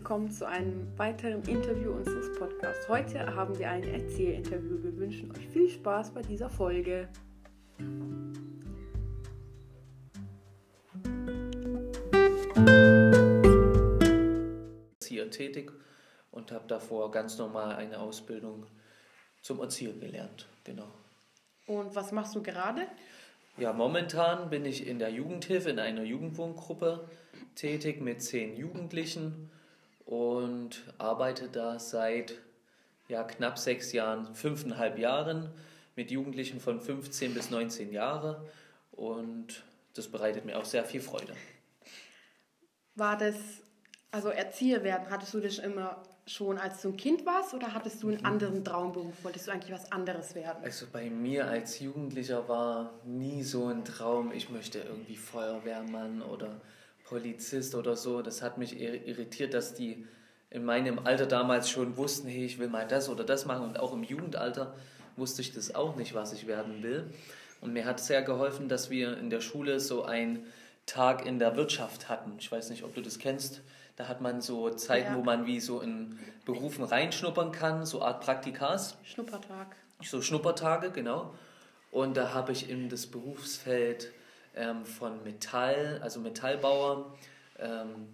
willkommen zu einem weiteren Interview unseres Podcasts. Heute haben wir ein Erzählinterview. Wir wünschen euch viel Spaß bei dieser Folge. Erzieher tätig und habe davor ganz normal eine Ausbildung zum Erzieher gelernt. Genau. Und was machst du gerade? Ja, momentan bin ich in der Jugendhilfe in einer Jugendwohngruppe tätig mit zehn Jugendlichen und arbeite da seit ja, knapp sechs Jahren, fünfeinhalb Jahren mit Jugendlichen von 15 bis 19 Jahre und das bereitet mir auch sehr viel Freude. War das, also Erzieher werden, hattest du das immer schon, als du ein Kind warst oder hattest du einen mhm. anderen Traumberuf? Wolltest du eigentlich was anderes werden? Also bei mir als Jugendlicher war nie so ein Traum, ich möchte irgendwie Feuerwehrmann oder Polizist oder so. Das hat mich irritiert, dass die in meinem Alter damals schon wussten, hey, ich will mal das oder das machen. Und auch im Jugendalter wusste ich das auch nicht, was ich werden will. Und mir hat sehr geholfen, dass wir in der Schule so einen Tag in der Wirtschaft hatten. Ich weiß nicht, ob du das kennst. Da hat man so Zeiten, ja. wo man wie so in Berufen reinschnuppern kann, so Art Praktikas. Schnuppertag. So Schnuppertage, genau. Und da habe ich in das Berufsfeld ähm, von Metall, also Metallbauer, ähm,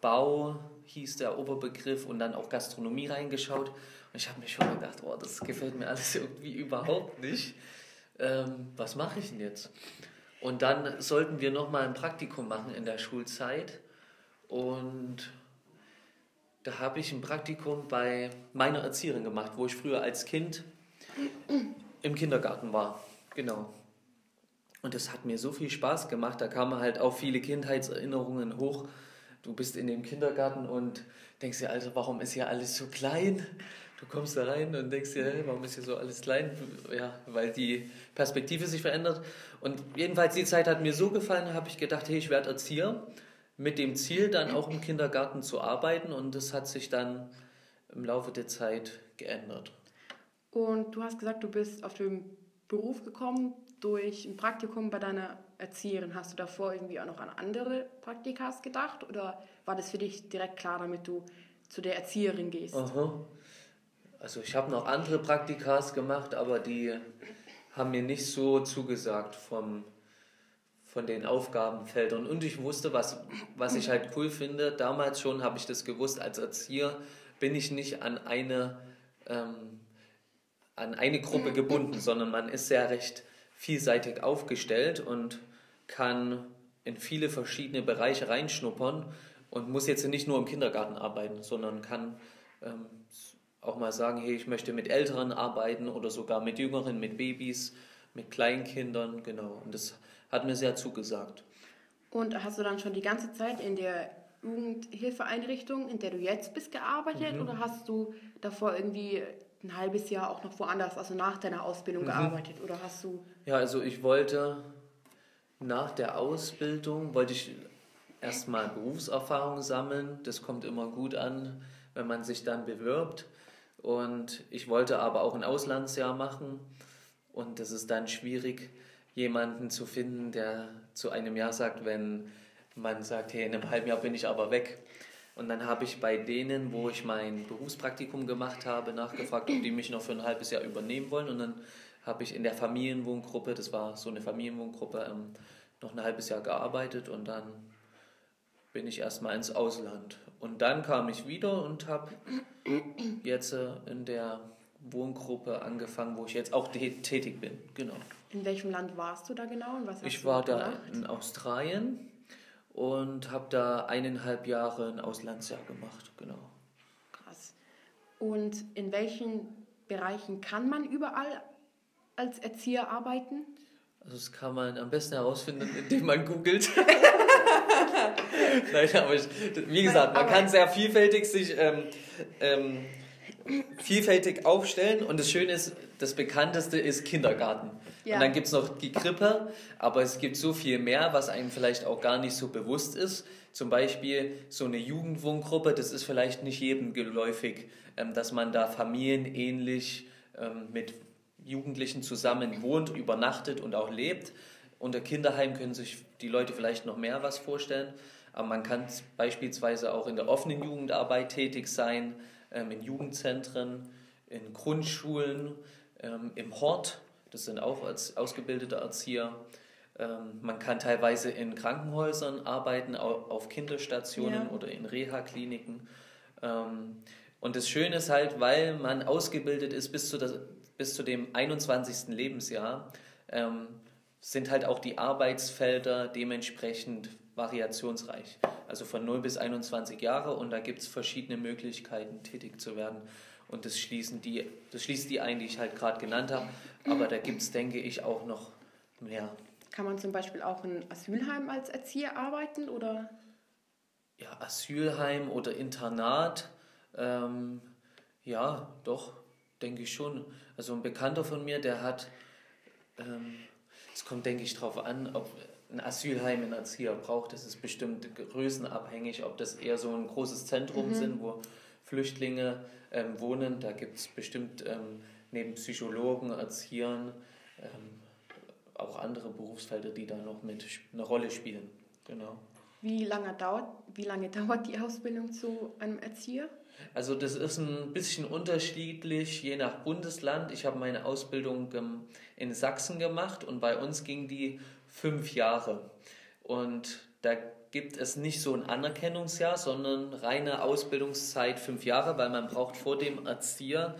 Bau hieß der Oberbegriff und dann auch Gastronomie reingeschaut. Und ich habe mir schon gedacht, oh, das gefällt mir alles irgendwie überhaupt nicht. Ähm, was mache ich denn jetzt? Und dann sollten wir nochmal ein Praktikum machen in der Schulzeit. Und da habe ich ein Praktikum bei meiner Erzieherin gemacht, wo ich früher als Kind im Kindergarten war. Genau. Und das hat mir so viel Spaß gemacht. Da kamen halt auch viele Kindheitserinnerungen hoch. Du bist in dem Kindergarten und denkst dir, also warum ist hier alles so klein? Du kommst da rein und denkst dir, warum ist hier so alles klein? Ja, weil die Perspektive sich verändert. Und jedenfalls die Zeit hat mir so gefallen, habe ich gedacht, hey, ich werde Erzieher mit dem Ziel, dann auch im Kindergarten zu arbeiten. Und das hat sich dann im Laufe der Zeit geändert. Und du hast gesagt, du bist auf den Beruf gekommen durch ein Praktikum bei deiner Erzieherin. Hast du davor irgendwie auch noch an andere Praktikas gedacht oder war das für dich direkt klar, damit du zu der Erzieherin gehst? Aha. Also ich habe noch andere Praktikas gemacht, aber die haben mir nicht so zugesagt vom, von den Aufgabenfeldern. Und ich wusste, was, was ich halt cool finde. Damals schon habe ich das gewusst, als Erzieher bin ich nicht an eine, ähm, an eine Gruppe gebunden, sondern man ist sehr recht vielseitig aufgestellt und kann in viele verschiedene Bereiche reinschnuppern und muss jetzt nicht nur im Kindergarten arbeiten, sondern kann ähm, auch mal sagen, hey, ich möchte mit Älteren arbeiten oder sogar mit Jüngeren, mit Babys, mit Kleinkindern, genau. Und das hat mir sehr zugesagt. Und hast du dann schon die ganze Zeit in der Jugendhilfeeinrichtung, in der du jetzt bist, gearbeitet mhm. oder hast du davor irgendwie ein halbes Jahr auch noch woanders, also nach deiner Ausbildung mhm. gearbeitet oder hast du? Ja, also ich wollte nach der Ausbildung, wollte ich erstmal Berufserfahrung sammeln. Das kommt immer gut an, wenn man sich dann bewirbt. Und ich wollte aber auch ein Auslandsjahr machen. Und das ist dann schwierig, jemanden zu finden, der zu einem Jahr sagt, wenn man sagt, hey, in einem halben Jahr bin ich aber weg. Und dann habe ich bei denen, wo ich mein Berufspraktikum gemacht habe, nachgefragt, ob die mich noch für ein halbes Jahr übernehmen wollen. Und dann habe ich in der Familienwohngruppe, das war so eine Familienwohngruppe, ähm, noch ein halbes Jahr gearbeitet und dann bin ich erstmal ins Ausland. Und dann kam ich wieder und habe jetzt äh, in der Wohngruppe angefangen, wo ich jetzt auch tätig bin. Genau. In welchem Land warst du da genau? Und was ich war da in Australien und habe da eineinhalb Jahre ein Auslandsjahr gemacht, genau. Krass. Und in welchen Bereichen kann man überall als Erzieher arbeiten? Also das kann man am besten herausfinden, indem man googelt. Nein, aber ich, wie gesagt, man kann sehr vielfältig sich ähm, ähm, vielfältig aufstellen und das Schöne ist, das bekannteste ist Kindergarten. Ja. Und dann gibt es noch die Krippe, aber es gibt so viel mehr, was einem vielleicht auch gar nicht so bewusst ist. Zum Beispiel so eine Jugendwohngruppe, das ist vielleicht nicht jedem geläufig, ähm, dass man da familienähnlich ähm, mit Jugendlichen zusammen wohnt, übernachtet und auch lebt. Unter Kinderheim können sich die Leute vielleicht noch mehr was vorstellen. Aber man kann beispielsweise auch in der offenen Jugendarbeit tätig sein, ähm, in Jugendzentren, in Grundschulen, im Hort, das sind auch als ausgebildete Erzieher. Ähm, man kann teilweise in Krankenhäusern arbeiten, auf Kinderstationen ja. oder in Reha-Kliniken. Ähm, und das Schöne ist halt, weil man ausgebildet ist bis zu, das, bis zu dem 21. Lebensjahr, ähm, sind halt auch die Arbeitsfelder dementsprechend variationsreich. Also von 0 bis 21 Jahre und da gibt es verschiedene Möglichkeiten, tätig zu werden. Und das schließen die, das schließt die ein, die ich halt gerade genannt habe. Aber da gibt es, denke ich, auch noch mehr. Kann man zum Beispiel auch in Asylheim als Erzieher arbeiten oder? Ja, Asylheim oder Internat. Ähm, ja, doch, denke ich schon. Also ein Bekannter von mir, der hat, ähm, es kommt, denke ich, darauf an, ob ein Asylheim einen Erzieher braucht. Das ist bestimmt größenabhängig, ob das eher so ein großes Zentrum mhm. sind, wo Flüchtlinge ähm, wohnen. Da gibt es bestimmt ähm, neben Psychologen, Erziehern ähm, auch andere Berufsfelder, die da noch mit eine Rolle spielen. Genau. Wie lange dauert, wie lange dauert die Ausbildung zu einem Erzieher? Also das ist ein bisschen unterschiedlich, je nach Bundesland. Ich habe meine Ausbildung in Sachsen gemacht und bei uns ging die fünf Jahre. Und da gibt es nicht so ein Anerkennungsjahr, sondern reine Ausbildungszeit fünf Jahre, weil man braucht vor dem Erzieher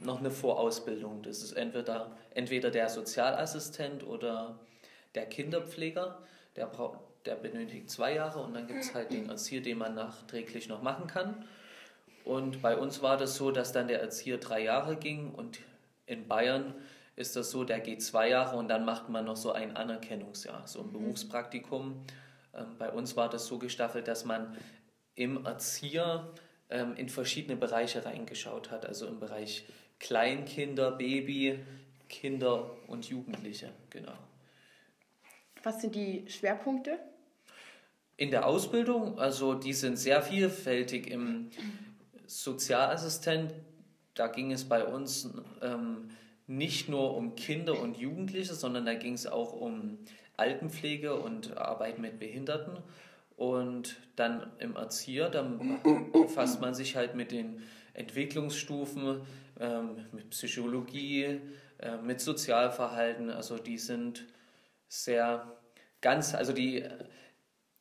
noch eine Vorausbildung. Das ist entweder, entweder der Sozialassistent oder der Kinderpfleger. Der, braucht, der benötigt zwei Jahre und dann gibt es halt den Erzieher, den man nachträglich noch machen kann. Und bei uns war das so, dass dann der Erzieher drei Jahre ging und in Bayern ist das so, der geht zwei Jahre und dann macht man noch so ein Anerkennungsjahr, so ein mhm. Berufspraktikum. Ähm, bei uns war das so gestaffelt, dass man im Erzieher ähm, in verschiedene Bereiche reingeschaut hat, also im Bereich Kleinkinder, Baby, Kinder und Jugendliche, genau. Was sind die Schwerpunkte? In der Ausbildung, also die sind sehr vielfältig. Im Sozialassistent, da ging es bei uns ähm, nicht nur um Kinder und Jugendliche, sondern da ging es auch um Altenpflege und Arbeit mit Behinderten. Und dann im Erzieher, dann befasst man sich halt mit den Entwicklungsstufen, ähm, mit Psychologie, äh, mit Sozialverhalten. Also die sind sehr ganz, also die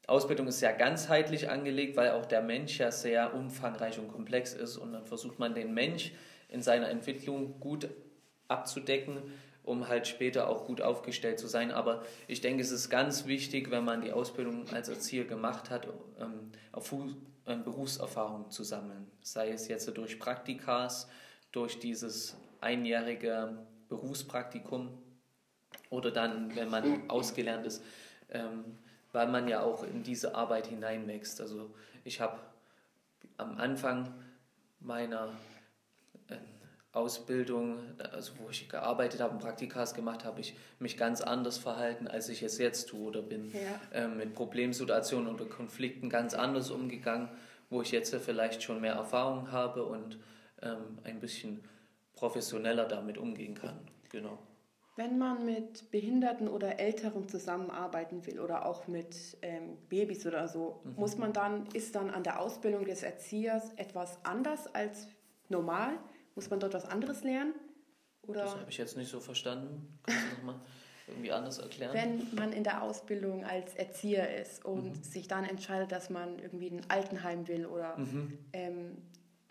Ausbildung ist sehr ganzheitlich angelegt, weil auch der Mensch ja sehr umfangreich und komplex ist. Und dann versucht man den Mensch in seiner Entwicklung gut abzudecken um halt später auch gut aufgestellt zu sein. Aber ich denke, es ist ganz wichtig, wenn man die Ausbildung als Erzieher gemacht hat, ähm, ähm, Berufserfahrung zu sammeln. Sei es jetzt durch Praktikas, durch dieses einjährige Berufspraktikum oder dann, wenn man ausgelernt ist, ähm, weil man ja auch in diese Arbeit hineinwächst. Also ich habe am Anfang meiner Ausbildung, also wo ich gearbeitet habe und Praktikas gemacht habe, ich mich ganz anders verhalten, als ich es jetzt tue oder bin. Ja. Ähm, mit Problemsituationen oder Konflikten ganz anders umgegangen, wo ich jetzt vielleicht schon mehr Erfahrung habe und ähm, ein bisschen professioneller damit umgehen kann. Genau. Wenn man mit Behinderten oder Älteren zusammenarbeiten will oder auch mit ähm, Babys oder so, mhm. muss man dann, ist dann an der Ausbildung des Erziehers etwas anders als normal? Muss man dort was anderes lernen? Oder das habe ich jetzt nicht so verstanden. Kannst du nochmal irgendwie anders erklären? Wenn man in der Ausbildung als Erzieher ist und mhm. sich dann entscheidet, dass man irgendwie ein Altenheim will oder mhm. ähm,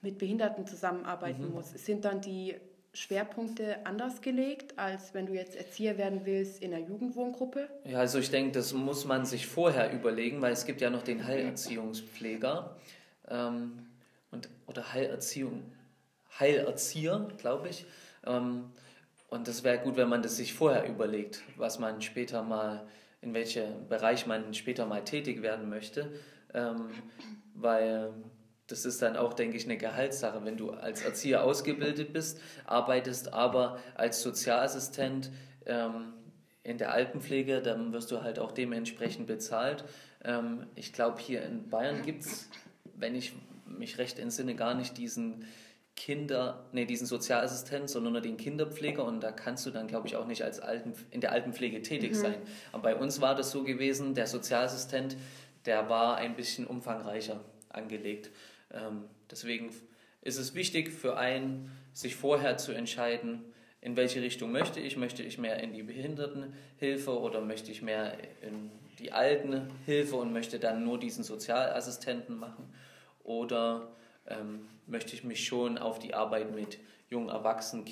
mit Behinderten zusammenarbeiten mhm. muss, sind dann die Schwerpunkte anders gelegt, als wenn du jetzt Erzieher werden willst in einer Jugendwohngruppe? Ja, also ich denke, das muss man sich vorher überlegen, weil es gibt ja noch den Heilerziehungspfleger ähm, und, oder Heilerziehung, Heilerzieher, glaube ich. Ähm, und das wäre gut, wenn man das sich vorher überlegt, was man später mal, in welchem Bereich man später mal tätig werden möchte. Ähm, weil das ist dann auch, denke ich, eine Gehaltssache. Wenn du als Erzieher ausgebildet bist, arbeitest aber als Sozialassistent ähm, in der Altenpflege, dann wirst du halt auch dementsprechend bezahlt. ich glaube, hier in Bayern gibt es, wenn ich mich recht entsinne, gar nicht diesen Kinder, nee, diesen Sozialassistent, sondern nur den Kinderpfleger und da kannst du dann, glaube ich, auch nicht als Alten, in der Altenpflege tätig mhm. sein. Aber bei uns war das so gewesen, der Sozialassistent, der war ein bisschen umfangreicher angelegt. Ähm, deswegen ist es wichtig für einen, sich vorher zu entscheiden, in welche Richtung möchte ich. Möchte ich mehr in die Behindertenhilfe oder möchte ich mehr in die Altenhilfe und möchte dann nur diesen Sozialassistenten machen? Oder ähm, möchte ich mich schon auf die Arbeit mit jungen, Erwachsenen,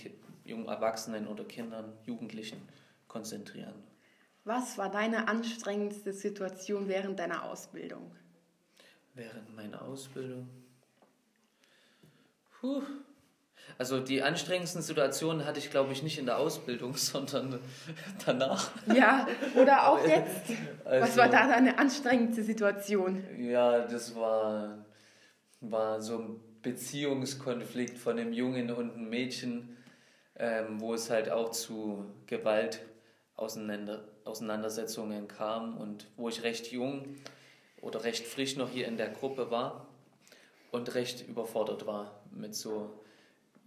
jungen Erwachsenen oder Kindern, Jugendlichen konzentrieren? Was war deine anstrengendste Situation während deiner Ausbildung? Während meiner Ausbildung? Puh. Also die anstrengendsten Situationen hatte ich, glaube ich, nicht in der Ausbildung, sondern danach. Ja, oder auch jetzt. Also, Was war da deine anstrengendste Situation? Ja, das war, war so ein Beziehungskonflikt von einem Jungen und einem Mädchen, ähm, wo es halt auch zu Gewalt auseinander, Auseinandersetzungen kam und wo ich recht jung oder recht frisch noch hier in der Gruppe war und recht überfordert war mit so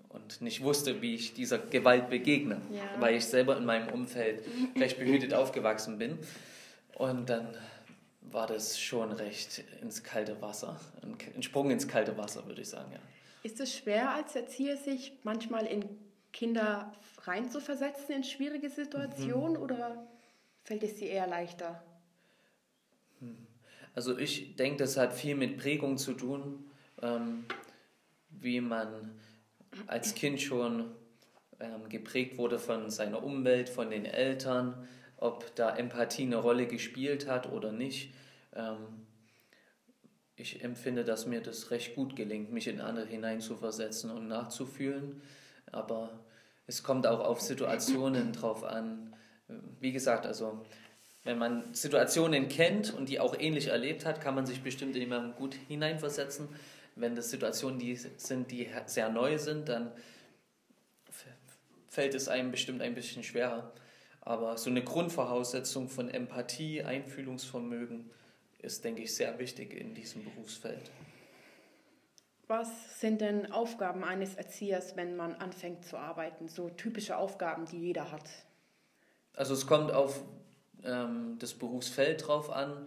und nicht wusste, wie ich dieser Gewalt begegne, ja. weil ich selber in meinem Umfeld recht behütet aufgewachsen bin. Und dann war das schon recht ins kalte Wasser, ein Sprung ins kalte Wasser, würde ich sagen, ja. Ist es schwer als Erzieher, sich manchmal in Kinder reinzuversetzen in schwierige Situationen mhm. oder fällt es dir eher leichter? Hm. Also ich denke, das hat viel mit Prägung zu tun, ähm, wie man als Kind schon ähm, geprägt wurde von seiner Umwelt, von den Eltern, ob da Empathie eine Rolle gespielt hat oder nicht. Ähm, ich empfinde, dass mir das recht gut gelingt, mich in andere hineinzuversetzen und nachzufühlen. Aber es kommt auch auf Situationen drauf an. Wie gesagt, also wenn man Situationen kennt und die auch ähnlich erlebt hat, kann man sich bestimmt in jemanden gut hineinversetzen. Wenn das Situationen die sind, die sehr neu sind, dann fällt es einem bestimmt ein bisschen schwerer. Aber so eine Grundvoraussetzung von Empathie, Einfühlungsvermögen ist, denke ich, sehr wichtig in diesem Berufsfeld. Was sind denn Aufgaben eines Erziehers, wenn man anfängt zu arbeiten? So typische Aufgaben, die jeder hat. Also es kommt auf ähm, das Berufsfeld drauf an,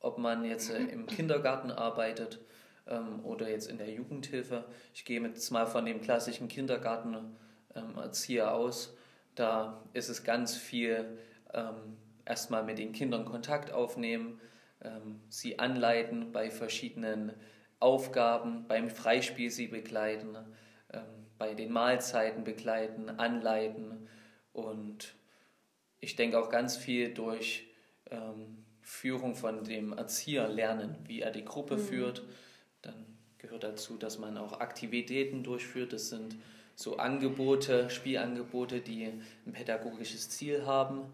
ob man jetzt äh, im Kindergarten arbeitet ähm, oder jetzt in der Jugendhilfe. Ich gehe jetzt mal von dem klassischen Kindergartenerzieher ähm, aus. Da ist es ganz viel ähm, erstmal mit den Kindern Kontakt aufnehmen, ähm, sie anleiten bei verschiedenen Aufgaben, beim Freispiel sie begleiten, ähm, bei den Mahlzeiten begleiten, anleiten und ich denke auch ganz viel durch ähm, Führung von dem Erzieher lernen, wie er die Gruppe mhm. führt. Dann gehört dazu, dass man auch Aktivitäten durchführt. Das sind so Angebote, Spielangebote, die ein pädagogisches Ziel haben.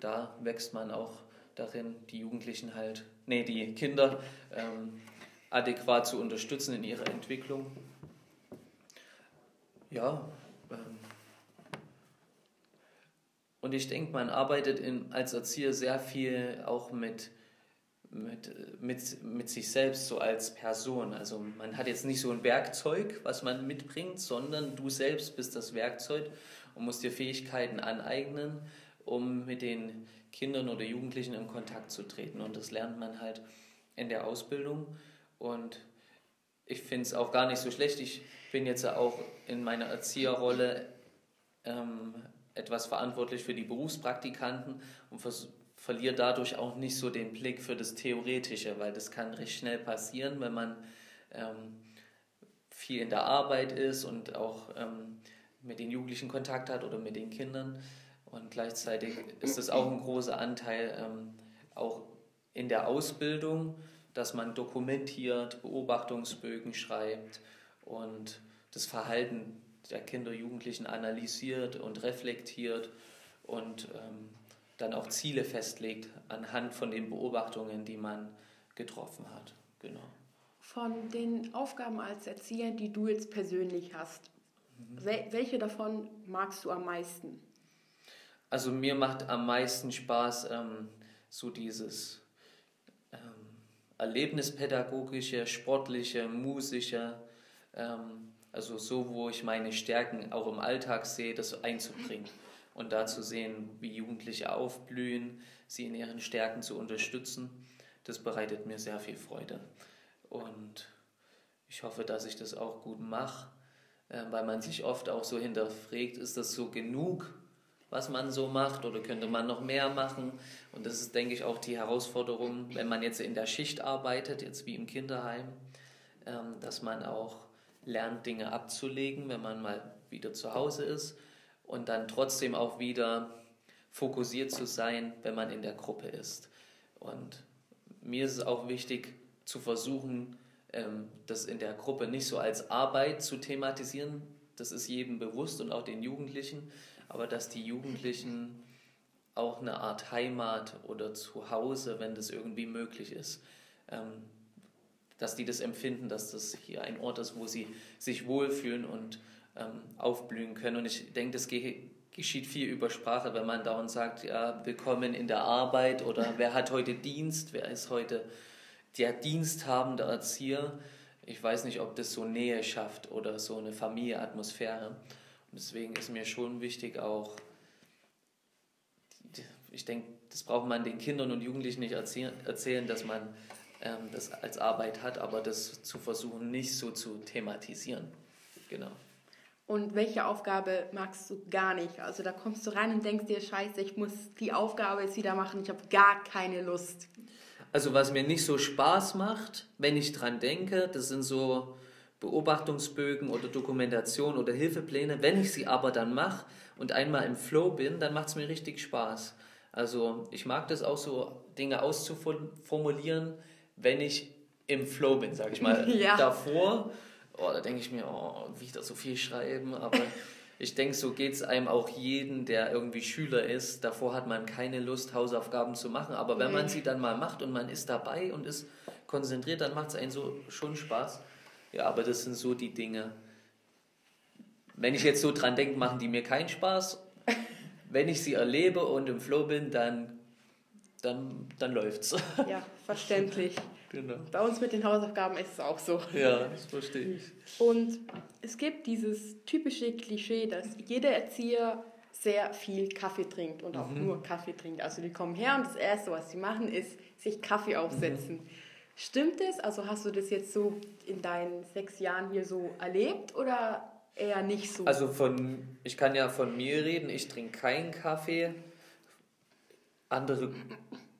Da wächst man auch darin, die Jugendlichen halt, nee, die Kinder ähm, adäquat zu unterstützen in ihrer Entwicklung. Ja, ähm, und ich denke, man arbeitet in, als Erzieher sehr viel auch mit, mit, mit, mit sich selbst, so als Person. Also man hat jetzt nicht so ein Werkzeug, was man mitbringt, sondern du selbst bist das Werkzeug und musst dir Fähigkeiten aneignen, um mit den Kindern oder Jugendlichen in Kontakt zu treten. Und das lernt man halt in der Ausbildung. Und ich finde es auch gar nicht so schlecht. Ich bin jetzt auch in meiner Erzieherrolle ähm, etwas verantwortlich für die Berufspraktikanten und verliere dadurch auch nicht so den Blick für das Theoretische, weil das kann recht schnell passieren, wenn man ähm, viel in der Arbeit ist und auch ähm, mit den Jugendlichen Kontakt hat oder mit den Kindern. Und gleichzeitig ist es auch ein großer Anteil ähm, auch in der Ausbildung, dass man dokumentiert, Beobachtungsbögen schreibt und das Verhalten der Kinder, Jugendlichen analysiert und reflektiert und ähm, dann auch Ziele festlegt anhand von den Beobachtungen, die man getroffen hat. Genau. Von den Aufgaben als Erzieher, die du jetzt persönlich hast, mhm. welche davon magst du am meisten? Also mir macht am meisten Spaß ähm, so dieses ähm, erlebnispädagogische, sportliche, musische, ähm, also so, wo ich meine Stärken auch im Alltag sehe, das einzubringen und da zu sehen, wie Jugendliche aufblühen, sie in ihren Stärken zu unterstützen. das bereitet mir sehr viel Freude. Und ich hoffe, dass ich das auch gut mache, äh, weil man sich oft auch so hinterfragt, ist das so genug, was man so macht oder könnte man noch mehr machen? Und das ist, denke ich, auch die Herausforderung, wenn man jetzt in der Schicht arbeitet, jetzt wie im Kinderheim, ähm, dass man auch lernt, Dinge abzulegen, wenn man mal wieder zu Hause ist und dann trotzdem auch wieder fokussiert zu sein, wenn man in der Gruppe ist. Und mir ist es auch wichtig zu versuchen, ähm, das in der Gruppe nicht so als Arbeit zu thematisieren. Das ist jedem bewusst und auch den Jugendlichen, aber dass die Jugendlichen auch eine Art Heimat oder Zuhause, wenn das irgendwie möglich ist, ähm, dass die das empfinden, dass das hier ein Ort ist, wo sie sich wohlfühlen und ähm, aufblühen können. Und ich denke, das geschieht viel über Sprache, wenn man dauernd sagt, ja, willkommen in der Arbeit oder wer hat heute Dienst, wer ist heute der diensthabende Erzieher. Ich weiß nicht, ob das so Nähe schafft oder so eine Familieatmosphäre. Deswegen ist mir schon wichtig auch, ich denke, das braucht man den Kindern und Jugendlichen nicht erzählen, dass man ähm, das als Arbeit hat, aber das zu versuchen, nicht so zu thematisieren. Genau. Und welche Aufgabe magst du gar nicht? Also da kommst du rein und denkst dir, scheiße, ich muss die Aufgabe jetzt wieder machen, ich habe gar keine Lust. Also was mir nicht so Spaß macht, wenn ich dran denke, das sind so Beobachtungsbögen oder Dokumentation oder Hilfepläne. Wenn ich sie aber dann mache und einmal im Flow bin, dann macht es mir richtig Spaß. Also ich mag das auch so, Dinge auszuformulieren, wenn ich im Flow bin, sage ich mal. Ja. Davor, oh, da denke ich mir, oh, wie ich da so viel schreiben, aber ich denke, so geht es einem auch jeden, der irgendwie Schüler ist. Davor hat man keine Lust, Hausaufgaben zu machen, aber wenn man sie dann mal macht und man ist dabei und ist konzentriert, dann macht es einen so schon Spaß. Ja, aber das sind so die Dinge. Wenn ich jetzt so dran denke, machen die mir keinen Spaß. Wenn ich sie erlebe und im Flow bin, dann, dann, dann läuft's. Ja, verständlich. Genau. Bei uns mit den Hausaufgaben ist es auch so. Ja, das verstehe ich. Und es gibt dieses typische Klischee, dass jeder Erzieher sehr viel Kaffee trinkt und auch mhm. nur Kaffee trinkt. Also die kommen her und das Erste, was sie machen, ist sich Kaffee aufsetzen. Mhm. Stimmt es? Also hast du das jetzt so in deinen sechs Jahren hier so erlebt oder eher nicht so? Also von, ich kann ja von mir reden, ich trinke keinen Kaffee. Andere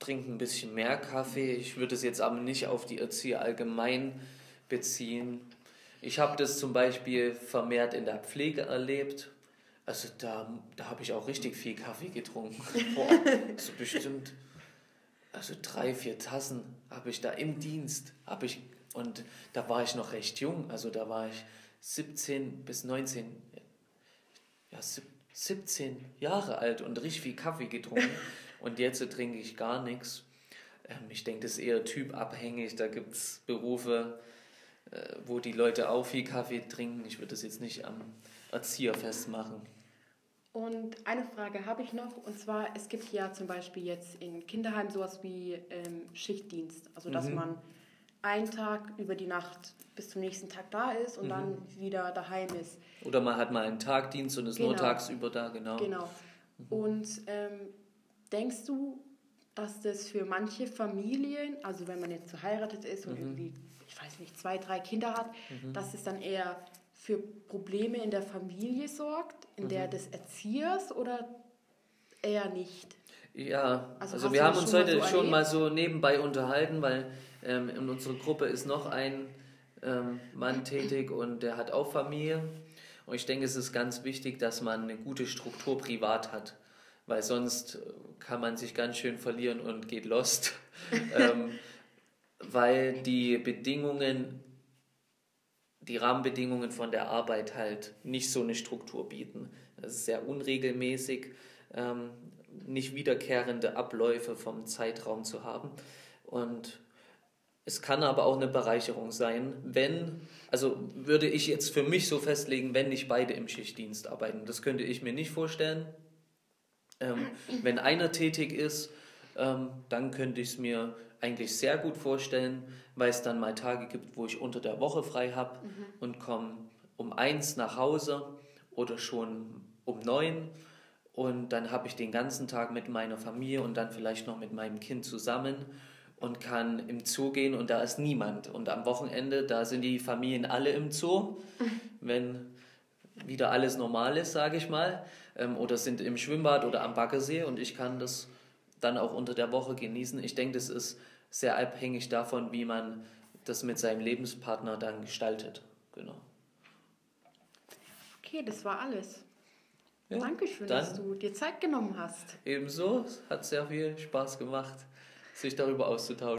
trinken ein bisschen mehr Kaffee. Ich würde es jetzt aber nicht auf die Erzieher allgemein beziehen. Ich habe das zum Beispiel vermehrt in der Pflege erlebt. Also da, da habe ich auch richtig viel Kaffee getrunken. Boah, so bestimmt also drei, vier Tassen habe ich da im Dienst, habe ich, und da war ich noch recht jung, also da war ich 17 bis 19, ja, 17 Jahre alt und richtig viel Kaffee getrunken und jetzt trinke ich gar nichts. Ähm, ich denke, das ist eher typabhängig, da gibt es Berufe, äh, wo die Leute auch viel Kaffee trinken. Ich würde das jetzt nicht am Erzieher festmachen. Und eine Frage habe ich noch, und zwar, es gibt ja zum Beispiel jetzt in Kinderheim sowas wie ähm, Schichtdienst, also dass mhm. man einen Tag über die Nacht bis zum nächsten Tag da ist und mhm. dann wieder daheim ist. Oder man hat mal einen Tagdienst und ist genau. nur tagsüber da, genau. Genau. Mhm. Und ähm, denkst du, dass das für manche Familien, also wenn man jetzt verheiratet ist und mhm. irgendwie, ich weiß nicht, zwei, drei Kinder hat, mhm. dass es dann eher für Probleme in der Familie sorgt, in mhm. der des Erziehers oder eher nicht? Ja, also, also wir haben uns heute so schon mal so nebenbei unterhalten, weil ähm, in unserer Gruppe ist noch ein ähm, Mann tätig und der hat auch Familie. Und ich denke, es ist ganz wichtig, dass man eine gute Struktur privat hat, weil sonst kann man sich ganz schön verlieren und geht lost, ähm, weil die Bedingungen die Rahmenbedingungen von der Arbeit halt nicht so eine Struktur bieten. Das ist sehr unregelmäßig, ähm, nicht wiederkehrende Abläufe vom Zeitraum zu haben. Und es kann aber auch eine Bereicherung sein, wenn, also würde ich jetzt für mich so festlegen, wenn nicht beide im Schichtdienst arbeiten. Das könnte ich mir nicht vorstellen. Ähm, wenn einer tätig ist, ähm, dann könnte ich es mir eigentlich sehr gut vorstellen, weil es dann mal Tage gibt, wo ich unter der Woche frei habe mhm. und komme um eins nach Hause oder schon um neun und dann habe ich den ganzen Tag mit meiner Familie und dann vielleicht noch mit meinem Kind zusammen und kann im Zoo gehen und da ist niemand. Und am Wochenende, da sind die Familien alle im Zoo, wenn wieder alles normal ist, sage ich mal. Ähm, oder sind im Schwimmbad oder am Baggersee und ich kann das dann auch unter der Woche genießen. Ich denke, das ist sehr abhängig davon, wie man das mit seinem Lebenspartner dann gestaltet. Genau. Okay, das war alles. Ja, Dankeschön, dass du dir Zeit genommen hast. Ebenso, es hat sehr viel Spaß gemacht, sich darüber auszutauschen.